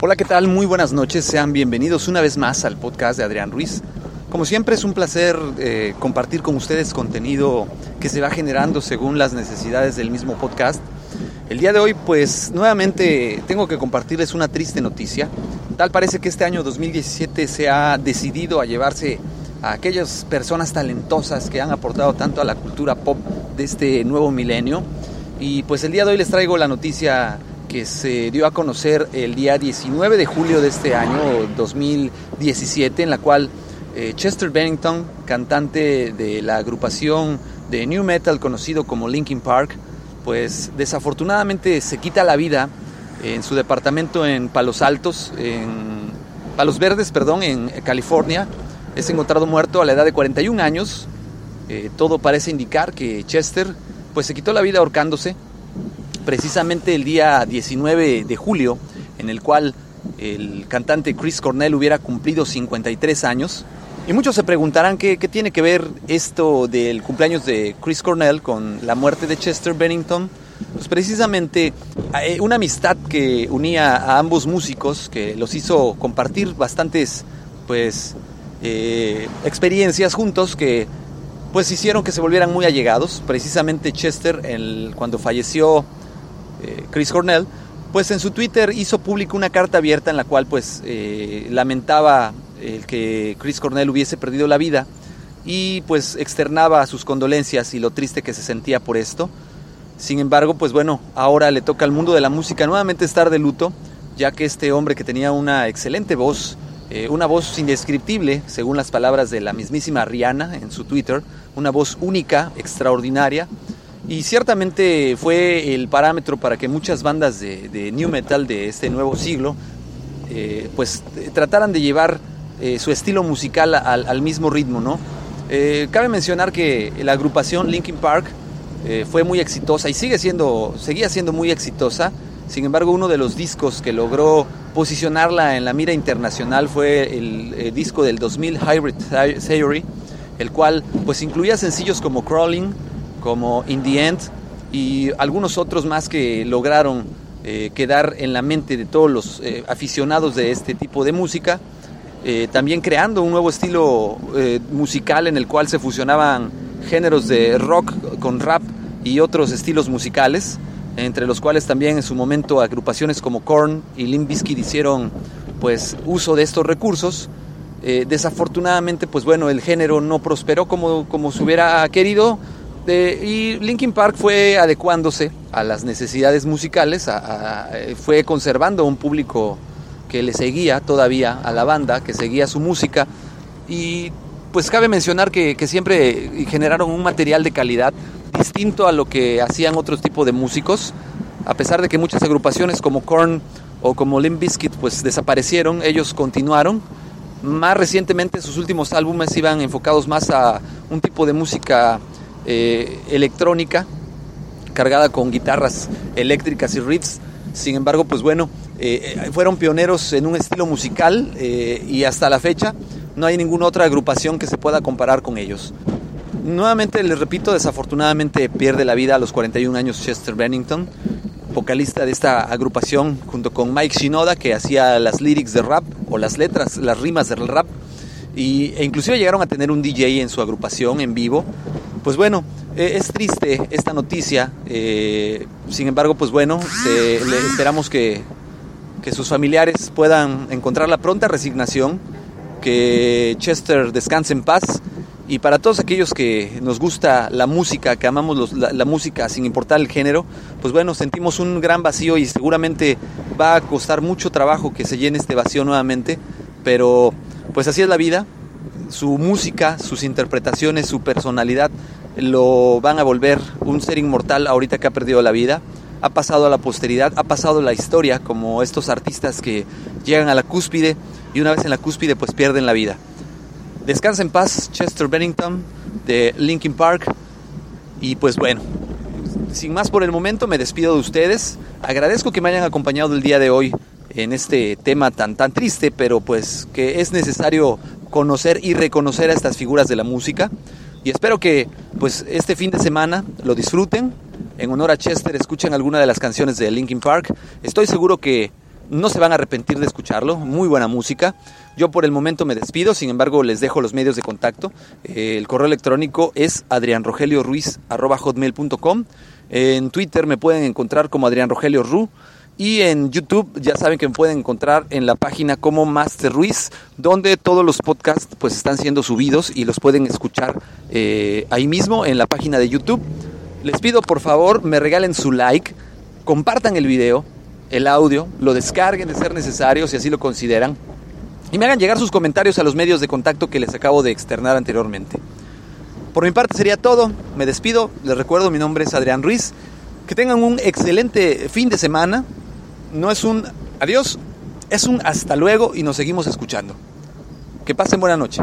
Hola, ¿qué tal? Muy buenas noches. Sean bienvenidos una vez más al podcast de Adrián Ruiz. Como siempre es un placer eh, compartir con ustedes contenido que se va generando según las necesidades del mismo podcast. El día de hoy pues nuevamente tengo que compartirles una triste noticia. Tal parece que este año 2017 se ha decidido a llevarse a aquellas personas talentosas que han aportado tanto a la cultura pop de este nuevo milenio. Y pues el día de hoy les traigo la noticia que se dio a conocer el día 19 de julio de este año 2017, en la cual eh, Chester Bennington, cantante de la agrupación de New Metal conocido como Linkin Park, pues desafortunadamente se quita la vida en su departamento en Palos Altos, en Palos Verdes, perdón, en California. Es encontrado muerto a la edad de 41 años. Eh, todo parece indicar que Chester pues se quitó la vida ahorcándose precisamente el día 19 de julio, en el cual el cantante Chris Cornell hubiera cumplido 53 años. Y muchos se preguntarán qué, tiene que ver esto del cumpleaños de Chris Cornell con la muerte de Chester Bennington. Pues precisamente eh, una amistad que unía a ambos músicos, que los hizo compartir bastantes pues, eh, experiencias juntos que pues hicieron que se volvieran muy allegados. Precisamente Chester, el, cuando falleció Chris Cornell, pues en su Twitter hizo público una carta abierta en la cual pues eh, lamentaba el que Chris Cornell hubiese perdido la vida y pues externaba sus condolencias y lo triste que se sentía por esto. Sin embargo, pues bueno, ahora le toca al mundo de la música nuevamente estar de luto, ya que este hombre que tenía una excelente voz, eh, una voz indescriptible, según las palabras de la mismísima Rihanna en su Twitter, una voz única, extraordinaria, y ciertamente fue el parámetro para que muchas bandas de, new metal de este nuevo siglo eh, pues trataran de llevar eh, su estilo musical al, mismo ritmo, ¿no? Eh, cabe mencionar que la agrupación Linkin Park fue muy exitosa y sigue siendo, seguía siendo muy exitosa. Sin embargo, uno de los discos que logró posicionarla en la mira internacional fue el, el disco del 2000 Hybrid Theory, el cual pues incluía sencillos como Crawling, como In the End y algunos otros más que lograron eh, quedar en la mente de todos los eh, aficionados de este tipo de música. Eh, también creando un nuevo estilo musical en el cual se fusionaban géneros de rock con rap y otros estilos musicales, entre los cuales también en su momento agrupaciones como Korn y Limp hicieron pues uso de estos recursos. desafortunadamente, pues bueno, el género no prosperó como, como se hubiera querido, y Linkin Park fue adecuándose a las necesidades musicales, fue conservando un público que le seguía todavía a la banda, que seguía su música y pues cabe mencionar que, siempre generaron un material de calidad distinto a lo que hacían otros tipos de músicos, a pesar de que muchas agrupaciones como Korn o como Limp Bizkit pues desaparecieron, ellos continuaron. Más recientemente sus últimos álbumes iban enfocados más a un tipo de música eh, electrónica cargada con guitarras eléctricas y riffs Sin embargo, pues bueno, eh, fueron pioneros en un estilo musical y hasta la fecha no hay ninguna otra agrupación que se pueda comparar con ellos. Nuevamente les repito, desafortunadamente pierde la vida a los 41 años Chester Bennington, vocalista de esta agrupación, junto con Mike Shinoda, que hacía las lyrics de rap o las letras, las rimas del rap, y, e inclusive llegaron a tener un DJ en su agrupación en vivo. Pues bueno, e, es triste esta noticia, eh, sin embargo, pues bueno, esperamos que, que sus familiares puedan encontrar la pronta resignación, que Chester descanse en paz y para todos aquellos que nos gusta la música, que amamos la, música sin importar el género, pues bueno, sentimos un gran vacío y seguramente va a costar mucho trabajo que se llene este vacío nuevamente, pero pues así es la vida. Su música, sus interpretaciones, su personalidad lo van a volver un ser inmortal ahorita que ha perdido la vida. Ha pasado a la posteridad, ha pasado a la historia como estos artistas que llegan a la cúspide y una vez en la cúspide pues pierden la vida. Descansa en paz, Chester Bennington de Linkin Park. Y pues bueno, sin más por el momento, me despido de ustedes. Agradezco que me hayan acompañado el día de hoy en este tema tan tan triste, pero pues que es necesario conocer y reconocer a estas figuras de la música. Y espero que pues este fin de semana lo disfruten. En honor a Chester, escuchen alguna de las canciones de Linkin Park. Estoy seguro que no se van a arrepentir de escucharlo, muy buena música. Yo por el momento me despido, sin embargo les dejo los medios de contacto. Eh, el correo electrónico es adrianrogelioruiz.com. En Twitter me pueden encontrar como Adrián Rogelio Ru. Y en YouTube ya saben que me pueden encontrar en la página como Master Ruiz, donde todos los podcasts pues están siendo subidos y los pueden escuchar eh, ahí mismo en la página de YouTube. Les pido por favor me regalen su like, compartan el video, el audio, lo descarguen de ser necesario si así lo consideran y me hagan llegar sus comentarios a los medios de contacto que les acabo de externar anteriormente. Por mi parte sería todo, me despido, les recuerdo mi nombre es Adrián Ruiz, que tengan un excelente fin de semana, no es un adiós, es un hasta luego y nos seguimos escuchando. Que pasen buena noche.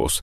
Геус,